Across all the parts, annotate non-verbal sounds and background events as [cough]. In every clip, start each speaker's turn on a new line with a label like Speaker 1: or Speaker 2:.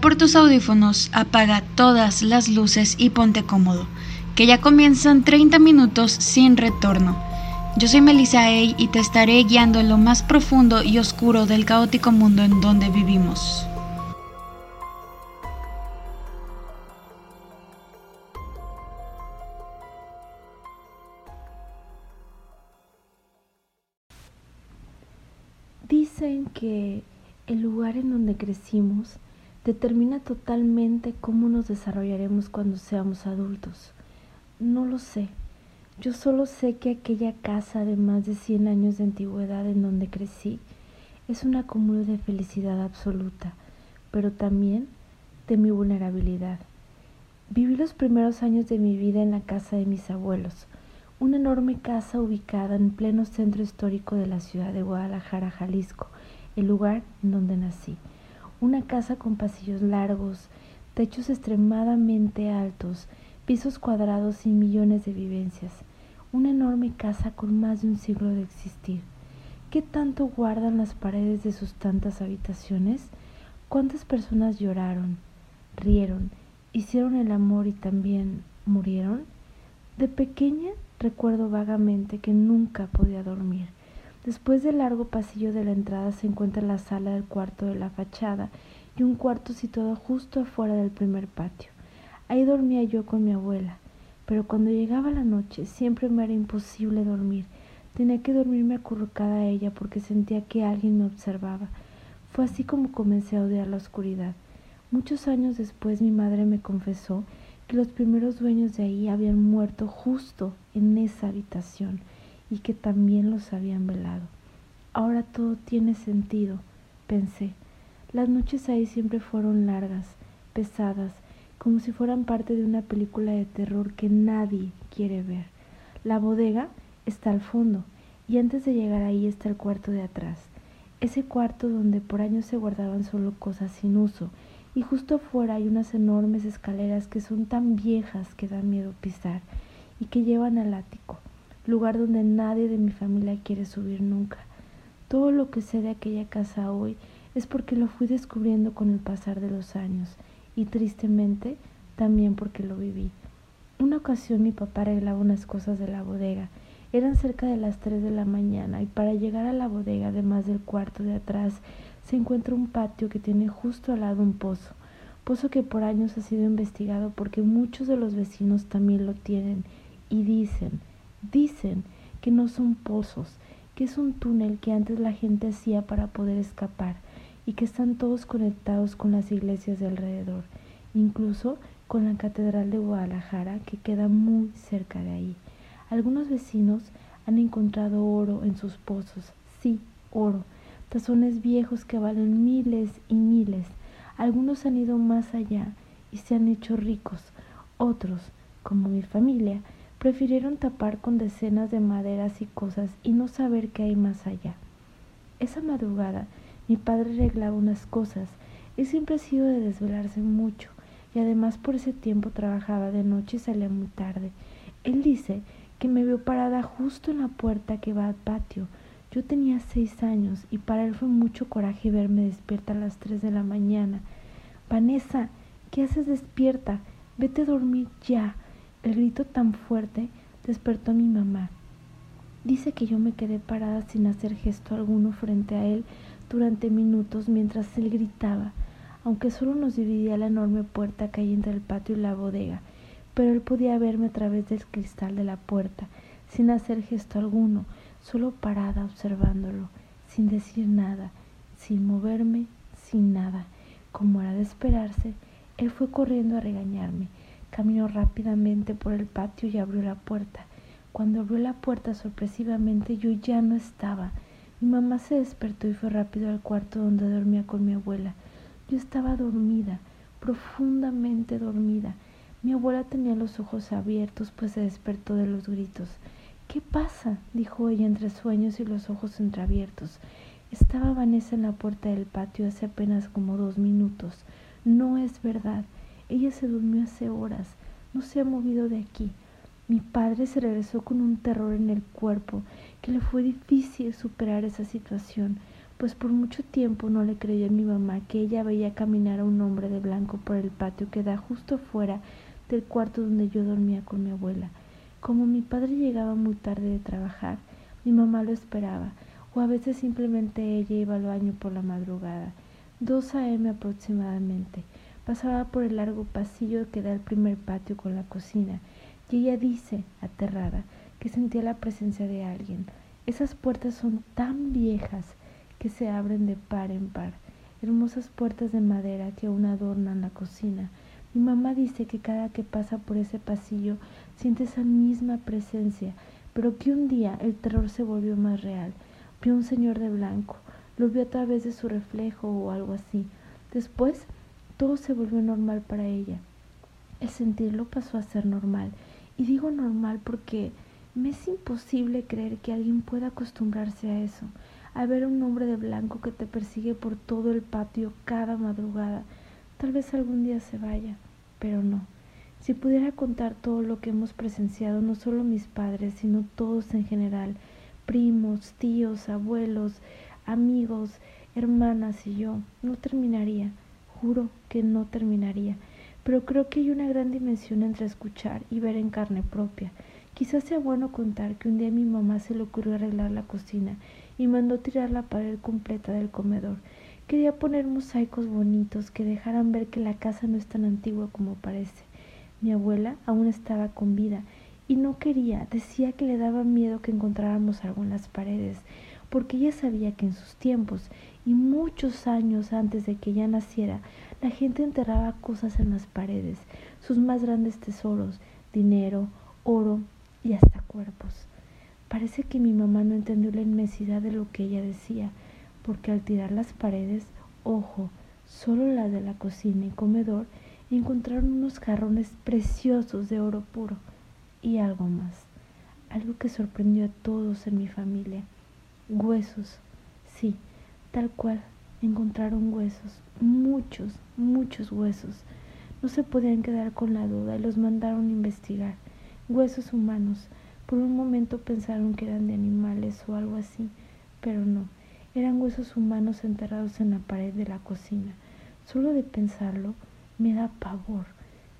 Speaker 1: Por tus audífonos, apaga todas las luces y ponte cómodo, que ya comienzan 30 minutos sin retorno. Yo soy Melissa Ay y te estaré guiando en lo más profundo y oscuro del caótico mundo en donde vivimos.
Speaker 2: Dicen que el lugar en donde crecimos determina totalmente cómo nos desarrollaremos cuando seamos adultos. No lo sé. Yo solo sé que aquella casa de más de 100 años de antigüedad en donde crecí es un acúmulo de felicidad absoluta, pero también de mi vulnerabilidad. Viví los primeros años de mi vida en la casa de mis abuelos, una enorme casa ubicada en pleno centro histórico de la ciudad de Guadalajara, Jalisco, el lugar en donde nací. Una casa con pasillos largos, techos extremadamente altos, pisos cuadrados y millones de vivencias. Una enorme casa con más de un siglo de existir. ¿Qué tanto guardan las paredes de sus tantas habitaciones? ¿Cuántas personas lloraron, rieron, hicieron el amor y también murieron? De pequeña recuerdo vagamente que nunca podía dormir. Después del largo pasillo de la entrada se encuentra la sala del cuarto de la fachada y un cuarto situado justo afuera del primer patio. Ahí dormía yo con mi abuela, pero cuando llegaba la noche siempre me era imposible dormir. Tenía que dormirme acurrucada a ella porque sentía que alguien me observaba. Fue así como comencé a odiar la oscuridad. Muchos años después mi madre me confesó que los primeros dueños de ahí habían muerto justo en esa habitación y que también los habían velado. Ahora todo tiene sentido, pensé. Las noches ahí siempre fueron largas, pesadas, como si fueran parte de una película de terror que nadie quiere ver. La bodega está al fondo y antes de llegar ahí está el cuarto de atrás. Ese cuarto donde por años se guardaban solo cosas sin uso y justo afuera hay unas enormes escaleras que son tan viejas que da miedo pisar y que llevan al ático lugar donde nadie de mi familia quiere subir nunca. Todo lo que sé de aquella casa hoy es porque lo fui descubriendo con el pasar de los años y tristemente también porque lo viví. Una ocasión mi papá arreglaba unas cosas de la bodega. Eran cerca de las tres de la mañana y para llegar a la bodega, además del cuarto de atrás, se encuentra un patio que tiene justo al lado un pozo. Pozo que por años ha sido investigado porque muchos de los vecinos también lo tienen y dicen Dicen que no son pozos, que es un túnel que antes la gente hacía para poder escapar y que están todos conectados con las iglesias de alrededor, incluso con la Catedral de Guadalajara que queda muy cerca de ahí. Algunos vecinos han encontrado oro en sus pozos, sí, oro, tazones viejos que valen miles y miles. Algunos han ido más allá y se han hecho ricos. Otros, como mi familia, prefirieron tapar con decenas de maderas y cosas y no saber qué hay más allá. Esa madrugada mi padre arreglaba unas cosas. Él siempre ha sido de desvelarse mucho y además por ese tiempo trabajaba de noche y salía muy tarde. Él dice que me vio parada justo en la puerta que va al patio. Yo tenía seis años y para él fue mucho coraje verme despierta a las tres de la mañana. Vanessa, ¿qué haces despierta? Vete a dormir ya. El grito tan fuerte despertó a mi mamá. Dice que yo me quedé parada sin hacer gesto alguno frente a él durante minutos mientras él gritaba, aunque solo nos dividía la enorme puerta que hay entre el patio y la bodega, pero él podía verme a través del cristal de la puerta, sin hacer gesto alguno, solo parada observándolo, sin decir nada, sin moverme, sin nada. Como era de esperarse, él fue corriendo a regañarme Caminó rápidamente por el patio y abrió la puerta. Cuando abrió la puerta sorpresivamente yo ya no estaba. Mi mamá se despertó y fue rápido al cuarto donde dormía con mi abuela. Yo estaba dormida, profundamente dormida. Mi abuela tenía los ojos abiertos, pues se despertó de los gritos. ¿Qué pasa? dijo ella entre sueños y los ojos entreabiertos. Estaba Vanessa en la puerta del patio hace apenas como dos minutos. No es verdad. Ella se durmió hace horas, no se ha movido de aquí. Mi padre se regresó con un terror en el cuerpo, que le fue difícil superar esa situación, pues por mucho tiempo no le creyó a mi mamá que ella veía caminar a un hombre de blanco por el patio que da justo fuera del cuarto donde yo dormía con mi abuela. Como mi padre llegaba muy tarde de trabajar, mi mamá lo esperaba, o a veces simplemente ella iba al baño por la madrugada. Dos a.m. aproximadamente. Pasaba por el largo pasillo que da al primer patio con la cocina, y ella dice, aterrada, que sentía la presencia de alguien. Esas puertas son tan viejas que se abren de par en par, hermosas puertas de madera que aún adornan la cocina. Mi mamá dice que cada que pasa por ese pasillo siente esa misma presencia, pero que un día el terror se volvió más real. Vio un señor de blanco, lo vio a través de su reflejo o algo así. Después todo se volvió normal para ella. El sentirlo pasó a ser normal. Y digo normal porque me es imposible creer que alguien pueda acostumbrarse a eso, a ver a un hombre de blanco que te persigue por todo el patio cada madrugada. Tal vez algún día se vaya, pero no. Si pudiera contar todo lo que hemos presenciado, no solo mis padres, sino todos en general, primos, tíos, abuelos, amigos, hermanas y yo, no terminaría, juro que no terminaría. Pero creo que hay una gran dimensión entre escuchar y ver en carne propia. Quizás sea bueno contar que un día mi mamá se le ocurrió arreglar la cocina y mandó tirar la pared completa del comedor. Quería poner mosaicos bonitos que dejaran ver que la casa no es tan antigua como parece. Mi abuela aún estaba con vida y no quería, decía que le daba miedo que encontráramos algo en las paredes, porque ella sabía que en sus tiempos y muchos años antes de que ella naciera, la gente enterraba cosas en las paredes, sus más grandes tesoros, dinero, oro, y hasta cuerpos. Parece que mi mamá no entendió la inmensidad de lo que ella decía, porque al tirar las paredes, ojo, solo las de la cocina y comedor, encontraron unos jarrones preciosos de oro puro y algo más, algo que sorprendió a todos en mi familia. Huesos, sí, tal cual, encontraron huesos, muchos, muchos huesos. No se podían quedar con la duda y los mandaron a investigar huesos humanos. Por un momento pensaron que eran de animales o algo así, pero no, eran huesos humanos enterrados en la pared de la cocina. Solo de pensarlo me da pavor.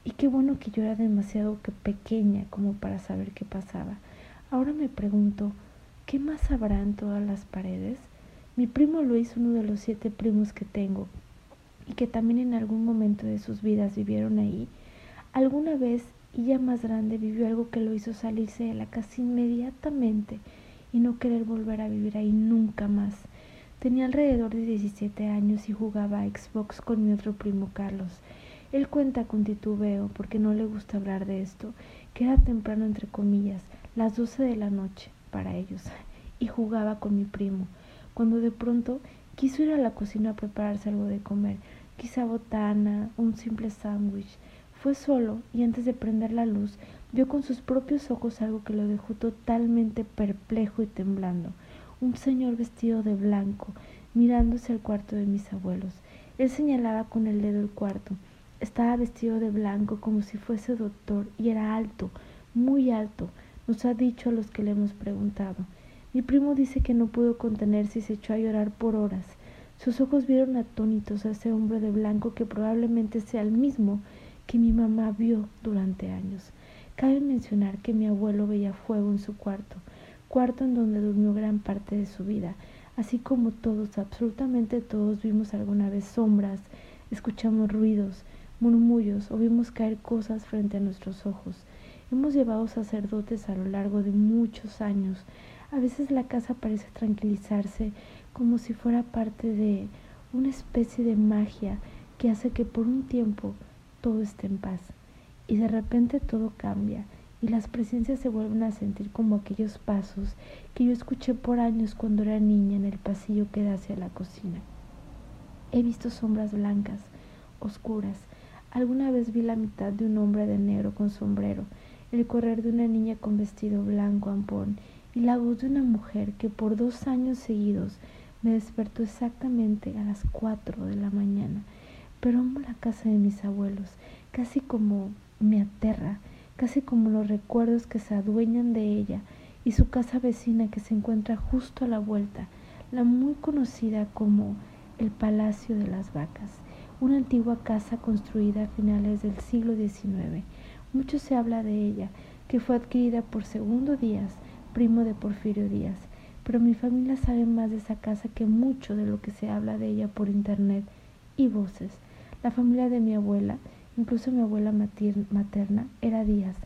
Speaker 2: Y qué bueno que yo era demasiado pequeña como para saber qué pasaba. Ahora me pregunto, ¿qué más habrá en todas las paredes? Mi primo Luis, uno de los siete primos que tengo, y que también en algún momento de sus vidas vivieron ahí, alguna vez y ya más grande vivió algo que lo hizo salirse de la casa inmediatamente y no querer volver a vivir ahí nunca más. Tenía alrededor de 17 años y jugaba a Xbox con mi otro primo Carlos. Él cuenta con titubeo, porque no le gusta hablar de esto, que era temprano entre comillas, las 12 de la noche para ellos, [laughs] y jugaba con mi primo, cuando de pronto quiso ir a la cocina a prepararse algo de comer, quizá botana, un simple sándwich, fue solo y antes de prender la luz vio con sus propios ojos algo que lo dejó totalmente perplejo y temblando. Un señor vestido de blanco, mirándose al cuarto de mis abuelos. Él señalaba con el dedo el cuarto. Estaba vestido de blanco como si fuese doctor y era alto, muy alto, nos ha dicho a los que le hemos preguntado. Mi primo dice que no pudo contenerse y se echó a llorar por horas. Sus ojos vieron atónitos a ese hombre de blanco que probablemente sea el mismo que mi mamá vio durante años. Cabe mencionar que mi abuelo veía fuego en su cuarto, cuarto en donde durmió gran parte de su vida, así como todos, absolutamente todos, vimos alguna vez sombras, escuchamos ruidos, murmullos o vimos caer cosas frente a nuestros ojos. Hemos llevado sacerdotes a lo largo de muchos años. A veces la casa parece tranquilizarse como si fuera parte de una especie de magia que hace que por un tiempo todo está en paz. Y de repente todo cambia y las presencias se vuelven a sentir como aquellos pasos que yo escuché por años cuando era niña en el pasillo que da hacia la cocina. He visto sombras blancas, oscuras. Alguna vez vi la mitad de un hombre de negro con sombrero, el correr de una niña con vestido blanco ampón y la voz de una mujer que por dos años seguidos me despertó exactamente a las cuatro de la mañana pero amo la casa de mis abuelos, casi como me aterra, casi como los recuerdos que se adueñan de ella y su casa vecina que se encuentra justo a la vuelta, la muy conocida como el Palacio de las Vacas, una antigua casa construida a finales del siglo XIX. Mucho se habla de ella, que fue adquirida por Segundo Díaz, primo de Porfirio Díaz, pero mi familia sabe más de esa casa que mucho de lo que se habla de ella por internet y voces. La familia de mi abuela, incluso mi abuela materna, era Díaz,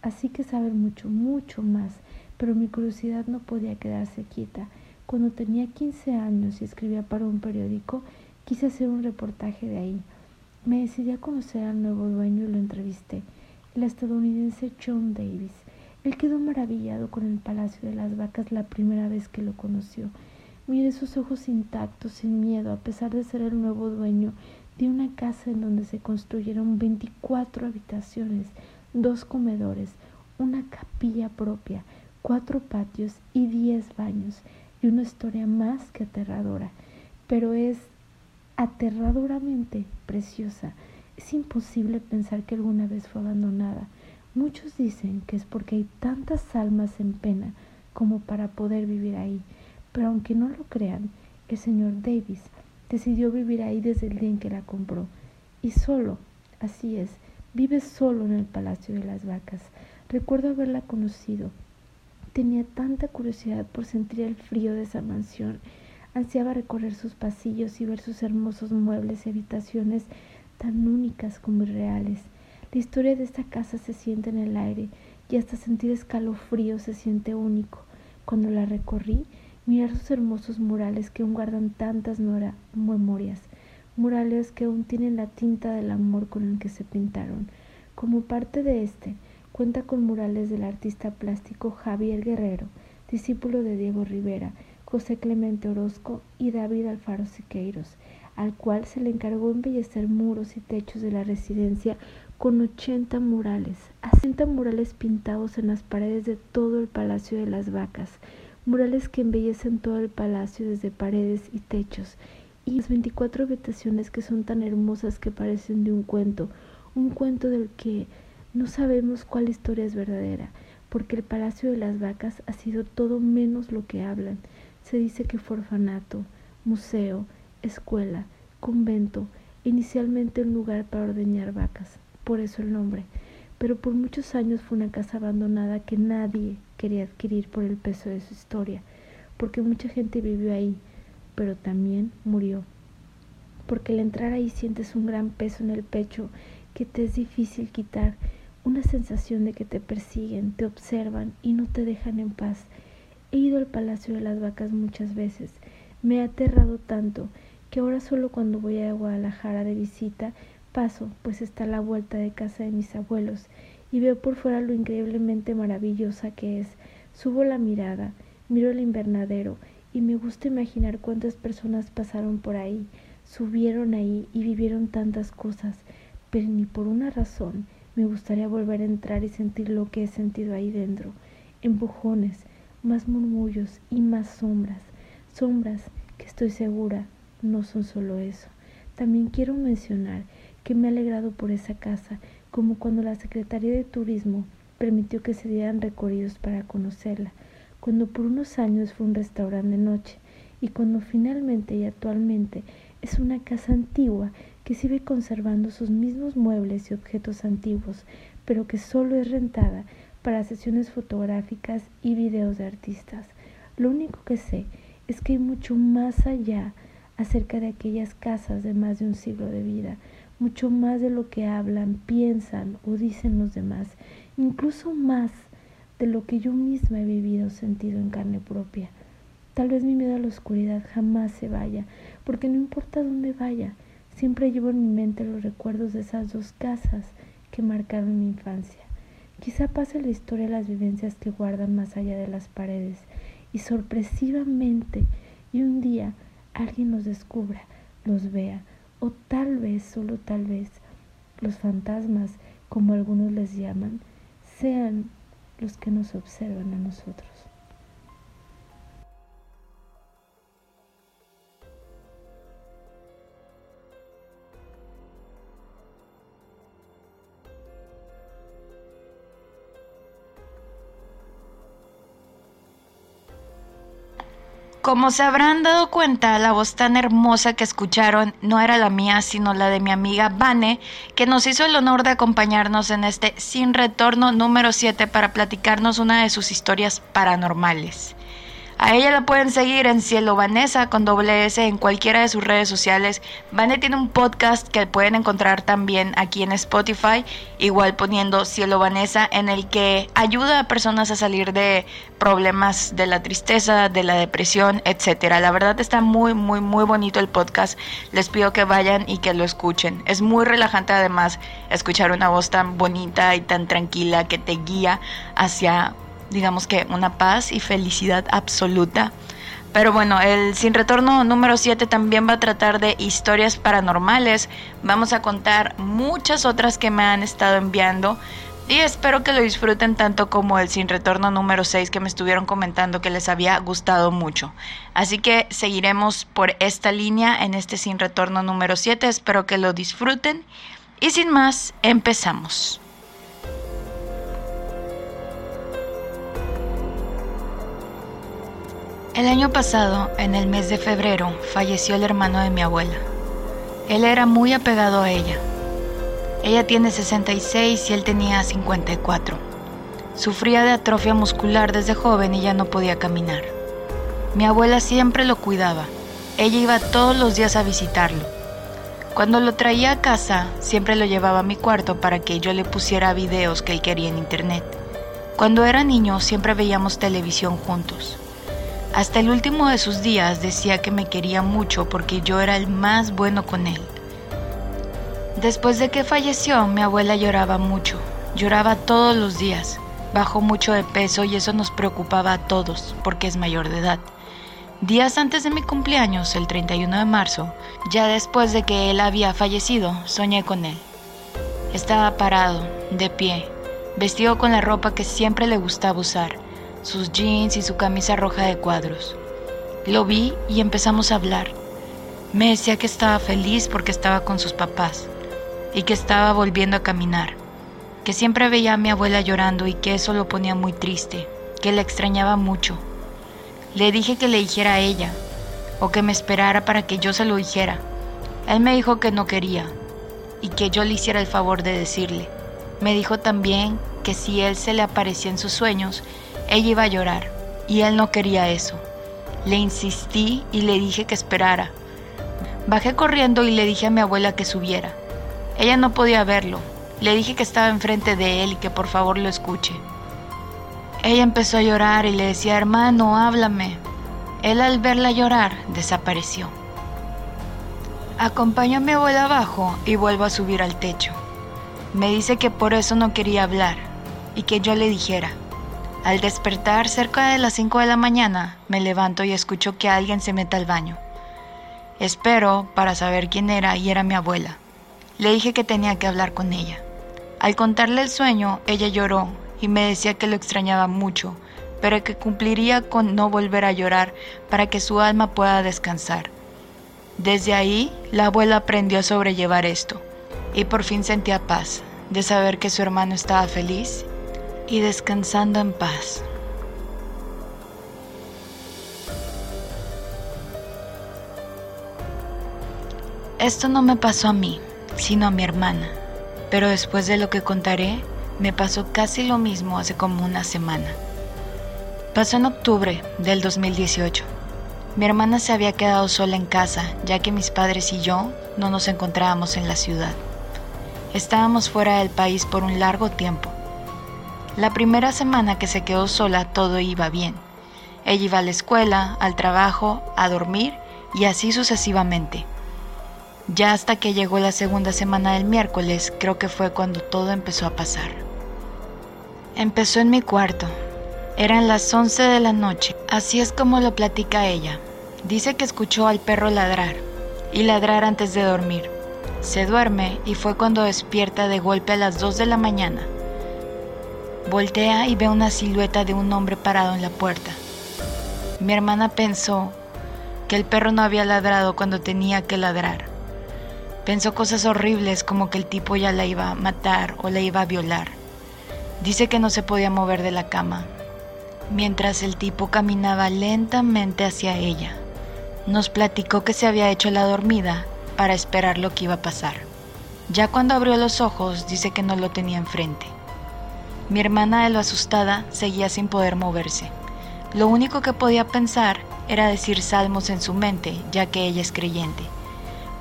Speaker 2: así que saben mucho, mucho más, pero mi curiosidad no podía quedarse quieta. Cuando tenía 15 años y escribía para un periódico, quise hacer un reportaje de ahí. Me decidí a conocer al nuevo dueño y lo entrevisté, el estadounidense John Davis. Él quedó maravillado con el Palacio de las Vacas la primera vez que lo conoció. Miré sus ojos intactos, sin miedo, a pesar de ser el nuevo dueño de una casa en donde se construyeron 24 habitaciones, dos comedores, una capilla propia, cuatro patios y diez baños, y una historia más que aterradora, pero es aterradoramente preciosa. Es imposible pensar que alguna vez fue abandonada. Muchos dicen que es porque hay tantas almas en pena como para poder vivir ahí, pero aunque no lo crean, el señor Davis decidió vivir ahí desde el día en que la compró. Y solo, así es, vive solo en el Palacio de las Vacas. Recuerdo haberla conocido. Tenía tanta curiosidad por sentir el frío de esa mansión. Ansiaba recorrer sus pasillos y ver sus hermosos muebles y habitaciones tan únicas como irreales. La historia de esta casa se siente en el aire y hasta sentir escalofrío se siente único. Cuando la recorrí, mirar sus hermosos murales que aún guardan tantas memorias, murales que aún tienen la tinta del amor con el que se pintaron. Como parte de este, cuenta con murales del artista plástico Javier Guerrero, discípulo de Diego Rivera, José Clemente Orozco y David Alfaro Siqueiros, al cual se le encargó embellecer muros y techos de la residencia con 80 murales, 80 murales pintados en las paredes de todo el Palacio de las Vacas, murales que embellecen todo el palacio desde paredes y techos, y las 24 habitaciones que son tan hermosas que parecen de un cuento, un cuento del que no sabemos cuál historia es verdadera, porque el Palacio de las Vacas ha sido todo menos lo que hablan. Se dice que fue orfanato, museo, escuela, convento, inicialmente un lugar para ordeñar vacas, por eso el nombre, pero por muchos años fue una casa abandonada que nadie quería adquirir por el peso de su historia, porque mucha gente vivió ahí, pero también murió. Porque al entrar ahí sientes un gran peso en el pecho que te es difícil quitar, una sensación de que te persiguen, te observan y no te dejan en paz. He ido al Palacio de las Vacas muchas veces, me ha aterrado tanto que ahora solo cuando voy a Guadalajara de visita paso, pues está a la vuelta de casa de mis abuelos y veo por fuera lo increíblemente maravillosa que es. Subo la mirada, miro el invernadero y me gusta imaginar cuántas personas pasaron por ahí, subieron ahí y vivieron tantas cosas, pero ni por una razón me gustaría volver a entrar y sentir lo que he sentido ahí dentro. Empujones, más murmullos y más sombras, sombras que estoy segura no son solo eso. También quiero mencionar que me ha alegrado por esa casa como cuando la Secretaría de Turismo permitió que se dieran recorridos para conocerla, cuando por unos años fue un restaurante de noche y cuando finalmente y actualmente es una casa antigua que sigue conservando sus mismos muebles y objetos antiguos, pero que solo es rentada para sesiones fotográficas y videos de artistas. Lo único que sé es que hay mucho más allá acerca de aquellas casas de más de un siglo de vida, mucho más de lo que hablan, piensan o dicen los demás, incluso más de lo que yo misma he vivido, sentido en carne propia. Tal vez mi miedo a la oscuridad jamás se vaya, porque no importa dónde vaya, siempre llevo en mi mente los recuerdos de esas dos casas que marcaron mi infancia. Quizá pase la historia de las vivencias que guardan más allá de las paredes y sorpresivamente y un día alguien los descubra, los vea, o tal vez, solo tal vez, los fantasmas, como algunos les llaman, sean los que nos observan a nosotros.
Speaker 1: Como se habrán dado cuenta, la voz tan hermosa que escucharon no era la mía, sino la de mi amiga Vane, que nos hizo el honor de acompañarnos en este Sin Retorno número 7 para platicarnos una de sus historias paranormales. A ella la pueden seguir en Cielo Vanessa con doble S en cualquiera de sus redes sociales. Vane tiene un podcast que pueden encontrar también aquí en Spotify, igual poniendo Cielo Vanessa, en el que ayuda a personas a salir de problemas de la tristeza, de la depresión, etcétera. La verdad está muy, muy, muy bonito el podcast. Les pido que vayan y que lo escuchen. Es muy relajante además escuchar una voz tan bonita y tan tranquila que te guía hacia digamos que una paz y felicidad absoluta. Pero bueno, el Sin Retorno número 7 también va a tratar de historias paranormales. Vamos a contar muchas otras que me han estado enviando. Y espero que lo disfruten tanto como el Sin Retorno número 6 que me estuvieron comentando que les había gustado mucho. Así que seguiremos por esta línea en este Sin Retorno número 7. Espero que lo disfruten. Y sin más, empezamos. El año pasado, en el mes de febrero, falleció el hermano de mi abuela. Él era muy apegado a ella. Ella tiene 66 y él tenía 54. Sufría de atrofia muscular desde joven y ya no podía caminar. Mi abuela siempre lo cuidaba. Ella iba todos los días a visitarlo. Cuando lo traía a casa, siempre lo llevaba a mi cuarto para que yo le pusiera videos que él quería en internet. Cuando era niño, siempre veíamos televisión juntos. Hasta el último de sus días decía que me quería mucho porque yo era el más bueno con él. Después de que falleció, mi abuela lloraba mucho, lloraba todos los días, bajó mucho de peso y eso nos preocupaba a todos porque es mayor de edad. Días antes de mi cumpleaños, el 31 de marzo, ya después de que él había fallecido, soñé con él. Estaba parado, de pie, vestido con la ropa que siempre le gustaba usar sus jeans y su camisa roja de cuadros. Lo vi y empezamos a hablar. Me decía que estaba feliz porque estaba con sus papás y que estaba volviendo a caminar, que siempre veía a mi abuela llorando y que eso lo ponía muy triste, que la extrañaba mucho. Le dije que le dijera a ella o que me esperara para que yo se lo dijera. Él me dijo que no quería y que yo le hiciera el favor de decirle. Me dijo también que si él se le aparecía en sus sueños, ella iba a llorar y él no quería eso. Le insistí y le dije que esperara. Bajé corriendo y le dije a mi abuela que subiera. Ella no podía verlo. Le dije que estaba enfrente de él y que por favor lo escuche. Ella empezó a llorar y le decía, hermano, háblame. Él al verla llorar desapareció. Acompaño a mi abuela abajo y vuelvo a subir al techo. Me dice que por eso no quería hablar y que yo le dijera. Al despertar cerca de las 5 de la mañana, me levanto y escucho que alguien se mete al baño. Espero para saber quién era y era mi abuela. Le dije que tenía que hablar con ella. Al contarle el sueño, ella lloró y me decía que lo extrañaba mucho, pero que cumpliría con no volver a llorar para que su alma pueda descansar. Desde ahí, la abuela aprendió a sobrellevar esto y por fin sentía paz de saber que su hermano estaba feliz y descansando en paz. Esto no me pasó a mí, sino a mi hermana, pero después de lo que contaré, me pasó casi lo mismo hace como una semana. Pasó en octubre del 2018. Mi hermana se había quedado sola en casa, ya que mis padres y yo no nos encontrábamos en la ciudad. Estábamos fuera del país por un largo tiempo la primera semana que se quedó sola todo iba bien. Ella iba a la escuela, al trabajo, a dormir y así sucesivamente. Ya hasta que llegó la segunda semana del miércoles, creo que fue cuando todo empezó a pasar. Empezó en mi cuarto. Eran las 11 de la noche. Así es como lo platica ella. Dice que escuchó al perro ladrar y ladrar antes de dormir. Se duerme y fue cuando despierta de golpe a las 2 de la mañana. Voltea y ve una silueta de un hombre parado en la puerta. Mi hermana pensó que el perro no había ladrado cuando tenía que ladrar. Pensó cosas horribles como que el tipo ya la iba a matar o la iba a violar. Dice que no se podía mover de la cama. mientras el tipo caminaba lentamente hacia ella. Nos platicó que se había hecho la dormida para esperar lo que iba a pasar. Ya cuando abrió los ojos dice que no lo tenía enfrente. Mi hermana de lo asustada seguía sin poder moverse. Lo único que podía pensar era decir salmos en su mente, ya que ella es creyente.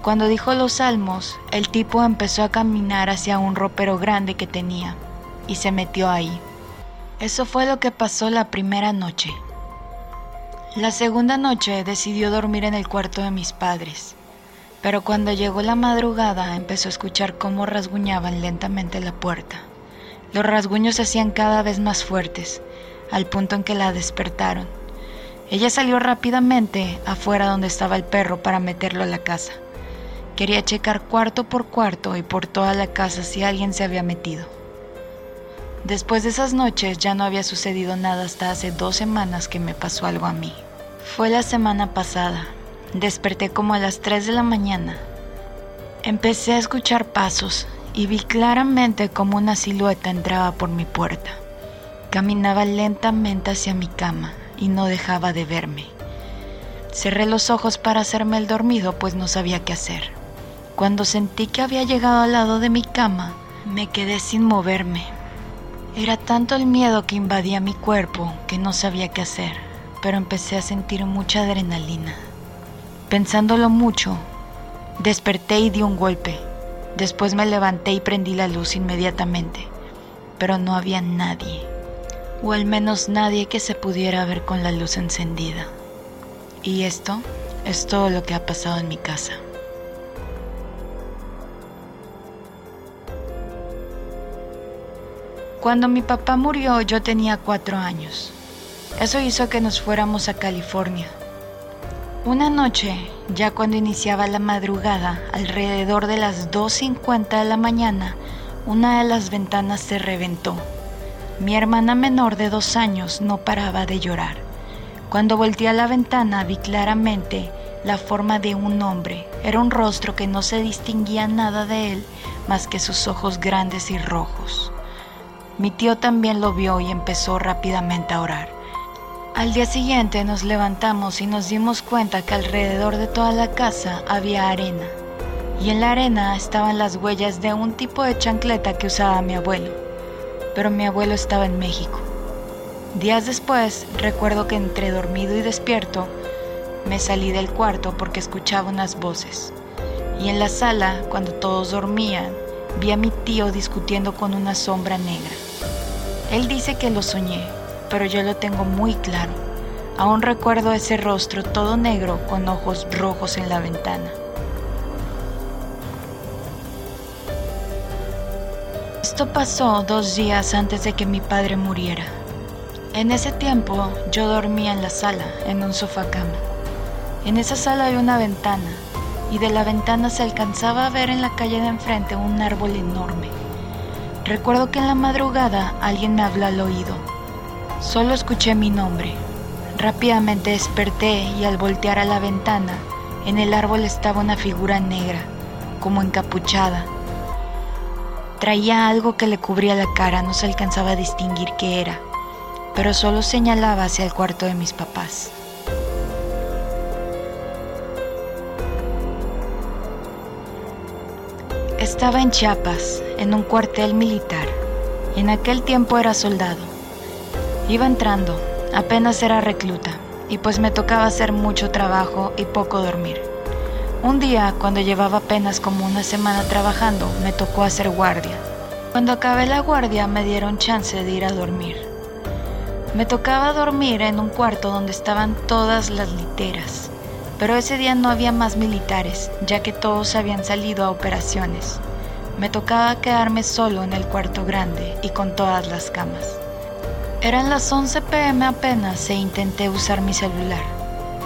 Speaker 1: Cuando dijo los salmos, el tipo empezó a caminar hacia un ropero grande que tenía y se metió ahí. Eso fue lo que pasó la primera noche. La segunda noche decidió dormir en el cuarto de mis padres, pero cuando llegó la madrugada empezó a escuchar cómo rasguñaban lentamente la puerta. Los rasguños se hacían cada vez más fuertes, al punto en que la despertaron. Ella salió rápidamente afuera donde estaba el perro para meterlo a la casa. Quería checar cuarto por cuarto y por toda la casa si alguien se había metido. Después de esas noches ya no había sucedido nada hasta hace dos semanas que me pasó algo a mí. Fue la semana pasada. Desperté como a las 3 de la mañana. Empecé a escuchar pasos y vi claramente como una silueta entraba por mi puerta. Caminaba lentamente hacia mi cama y no dejaba de verme. Cerré los ojos para hacerme el dormido pues no sabía qué hacer. Cuando sentí que había llegado al lado de mi cama, me quedé sin moverme. Era tanto el miedo que invadía mi cuerpo que no sabía qué hacer, pero empecé a sentir mucha adrenalina. Pensándolo mucho, desperté y di un golpe. Después me levanté y prendí la luz inmediatamente, pero no había nadie, o al menos nadie que se pudiera ver con la luz encendida. Y esto es todo lo que ha pasado en mi casa. Cuando mi papá murió yo tenía cuatro años. Eso hizo que nos fuéramos a California. Una noche, ya cuando iniciaba la madrugada, alrededor de las 2.50 de la mañana, una de las ventanas se reventó. Mi hermana menor de dos años no paraba de llorar. Cuando volteé a la ventana vi claramente la forma de un hombre. Era un rostro que no se distinguía nada de él más que sus ojos grandes y rojos. Mi tío también lo vio y empezó rápidamente a orar. Al día siguiente nos levantamos y nos dimos cuenta que alrededor de toda la casa había arena. Y en la arena estaban las huellas de un tipo de chancleta que usaba mi abuelo. Pero mi abuelo estaba en México. Días después, recuerdo que entre dormido y despierto, me salí del cuarto porque escuchaba unas voces. Y en la sala, cuando todos dormían, vi a mi tío discutiendo con una sombra negra. Él dice que lo soñé, pero yo lo tengo muy claro. Aún recuerdo ese rostro todo negro con ojos rojos en la ventana. Esto pasó dos días antes de que mi padre muriera. En ese tiempo yo dormía en la sala, en un sofá cama. En esa sala hay una ventana y de la ventana se alcanzaba a ver en la calle de enfrente un árbol enorme. Recuerdo que en la madrugada alguien me habló al oído. Solo escuché mi nombre. Rápidamente desperté y al voltear a la ventana, en el árbol estaba una figura negra, como encapuchada. Traía algo que le cubría la cara, no se alcanzaba a distinguir qué era, pero solo señalaba hacia el cuarto de mis papás. Estaba en Chiapas, en un cuartel militar, en aquel tiempo era soldado. Iba entrando, apenas era recluta, y pues me tocaba hacer mucho trabajo y poco dormir. Un día, cuando llevaba apenas como una semana trabajando, me tocó hacer guardia. Cuando acabé la guardia me dieron chance de ir a dormir. Me tocaba dormir en un cuarto donde estaban todas las literas, pero ese día no había más militares, ya que todos habían salido a operaciones. Me tocaba quedarme solo en el cuarto grande y con todas las camas. Eran las 11 pm apenas e intenté usar mi celular,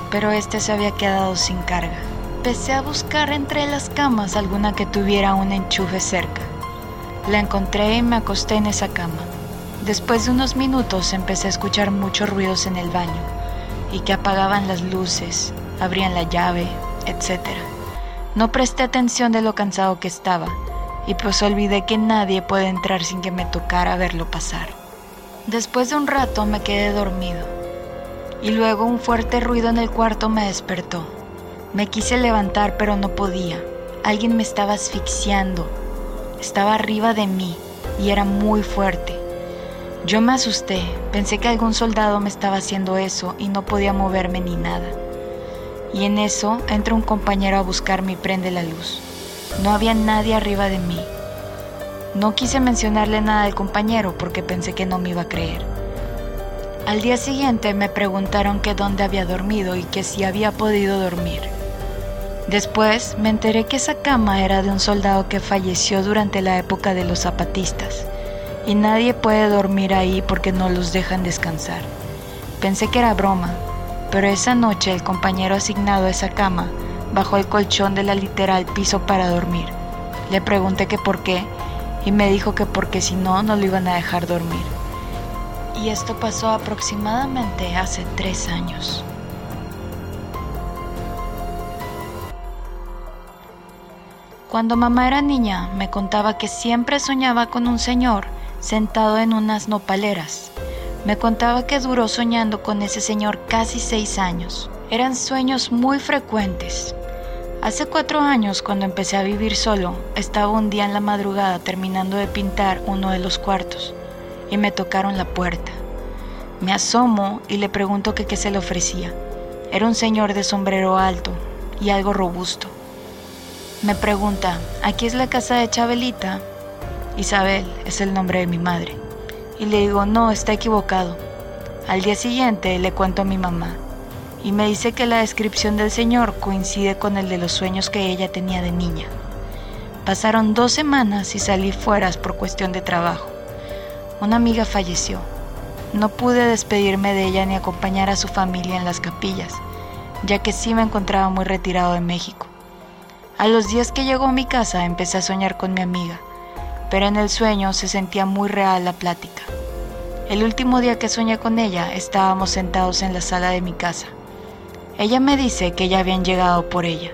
Speaker 1: pero este se había quedado sin carga. Empecé a buscar entre las camas alguna que tuviera un enchufe cerca. La encontré y me acosté en esa cama. Después de unos minutos empecé a escuchar muchos ruidos en el baño y que apagaban las luces, abrían la llave, etc. No presté atención de lo cansado que estaba y pues olvidé que nadie puede entrar sin que me tocara verlo pasar. Después de un rato me quedé dormido y luego un fuerte ruido en el cuarto me despertó. Me quise levantar pero no podía. Alguien me estaba asfixiando. Estaba arriba de mí y era muy fuerte. Yo me asusté, pensé que algún soldado me estaba haciendo eso y no podía moverme ni nada. Y en eso entra un compañero a buscarme y prende la luz. No había nadie arriba de mí. No quise mencionarle nada al compañero porque pensé que no me iba a creer. Al día siguiente me preguntaron que dónde había dormido y que si había podido dormir. Después me enteré que esa cama era de un soldado que falleció durante la época de los zapatistas y nadie puede dormir ahí porque no los dejan descansar. Pensé que era broma, pero esa noche el compañero asignado a esa cama bajó el colchón de la litera al piso para dormir. Le pregunté que por qué y me dijo que porque si no, no lo iban a dejar dormir. Y esto pasó aproximadamente hace tres años. Cuando mamá era niña, me contaba que siempre soñaba con un señor sentado en unas nopaleras. Me contaba que duró soñando con ese señor casi seis años. Eran sueños muy frecuentes. Hace cuatro años, cuando empecé a vivir solo, estaba un día en la madrugada terminando de pintar uno de los cuartos y me tocaron la puerta. Me asomo y le pregunto qué se le ofrecía. Era un señor de sombrero alto y algo robusto. Me pregunta, ¿aquí es la casa de Chabelita? Isabel es el nombre de mi madre. Y le digo, no, está equivocado. Al día siguiente le cuento a mi mamá y me dice que la descripción del señor coincide con el de los sueños que ella tenía de niña. Pasaron dos semanas y salí fuera por cuestión de trabajo. Una amiga falleció. No pude despedirme de ella ni acompañar a su familia en las capillas, ya que sí me encontraba muy retirado de México. A los días que llegó a mi casa empecé a soñar con mi amiga pero en el sueño se sentía muy real la plática. El último día que soñé con ella estábamos sentados en la sala de mi casa. Ella me dice que ya habían llegado por ella.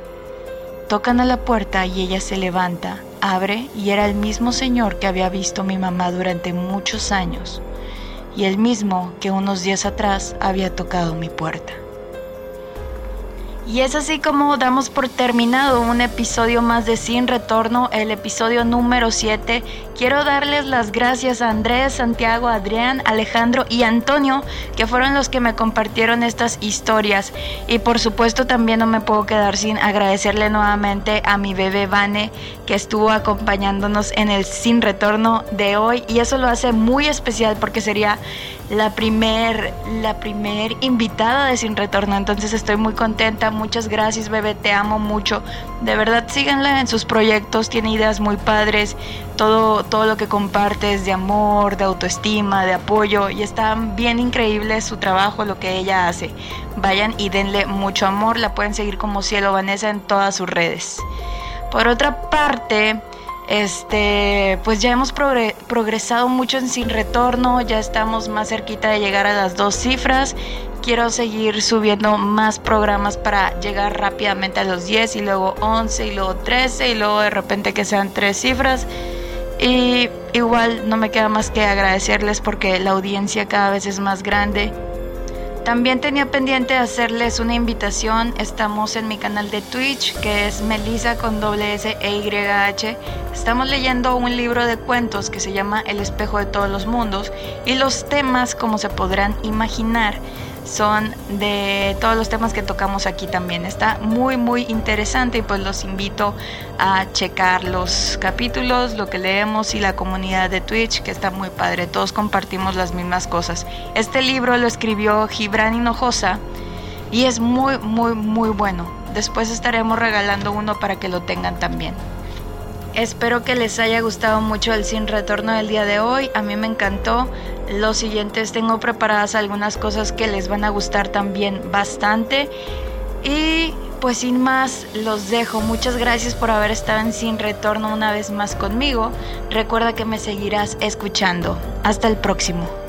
Speaker 1: Tocan a la puerta y ella se levanta, abre y era el mismo señor que había visto mi mamá durante muchos años y el mismo que unos días atrás había tocado mi puerta. Y es así como damos por terminado un episodio más de Sin Retorno, el episodio número 7. Quiero darles las gracias a Andrés, Santiago, Adrián, Alejandro y Antonio, que fueron los que me compartieron estas historias. Y por supuesto también no me puedo quedar sin agradecerle nuevamente a mi bebé Vane, que estuvo acompañándonos en el Sin Retorno de hoy. Y eso lo hace muy especial porque sería la primer, la primer invitada de Sin Retorno. Entonces estoy muy contenta. Muchas gracias, bebé. Te amo mucho. De verdad, síganla en sus proyectos. Tiene ideas muy padres. Todo, todo lo que compartes de amor, de autoestima, de apoyo. Y está bien increíble su trabajo, lo que ella hace. Vayan y denle mucho amor. La pueden seguir como Cielo Vanessa en todas sus redes. Por otra parte, este, pues ya hemos progresado mucho en Sin Retorno, ya estamos más cerquita de llegar a las dos cifras. Quiero seguir subiendo más programas para llegar rápidamente a los 10 y luego 11 y luego 13 y luego de repente que sean tres cifras. Y igual no me queda más que agradecerles porque la audiencia cada vez es más grande también tenía pendiente hacerles una invitación. Estamos en mi canal de Twitch, que es Melissa con doble S e Y H. Estamos leyendo un libro de cuentos que se llama El espejo de todos los mundos. Y los temas, como se podrán imaginar, son de todos los temas que tocamos aquí también. Está muy muy interesante y pues los invito a checar los capítulos, lo que leemos y la comunidad de Twitch que está muy padre. Todos compartimos las mismas cosas. Este libro lo escribió Gibran Hinojosa y es muy muy muy bueno. Después estaremos regalando uno para que lo tengan también. Espero que les haya gustado mucho el sin retorno del día de hoy. A mí me encantó. Los siguientes tengo preparadas algunas cosas que les van a gustar también bastante. Y pues sin más, los dejo. Muchas gracias por haber estado en Sin Retorno una vez más conmigo. Recuerda que me seguirás escuchando. Hasta el próximo.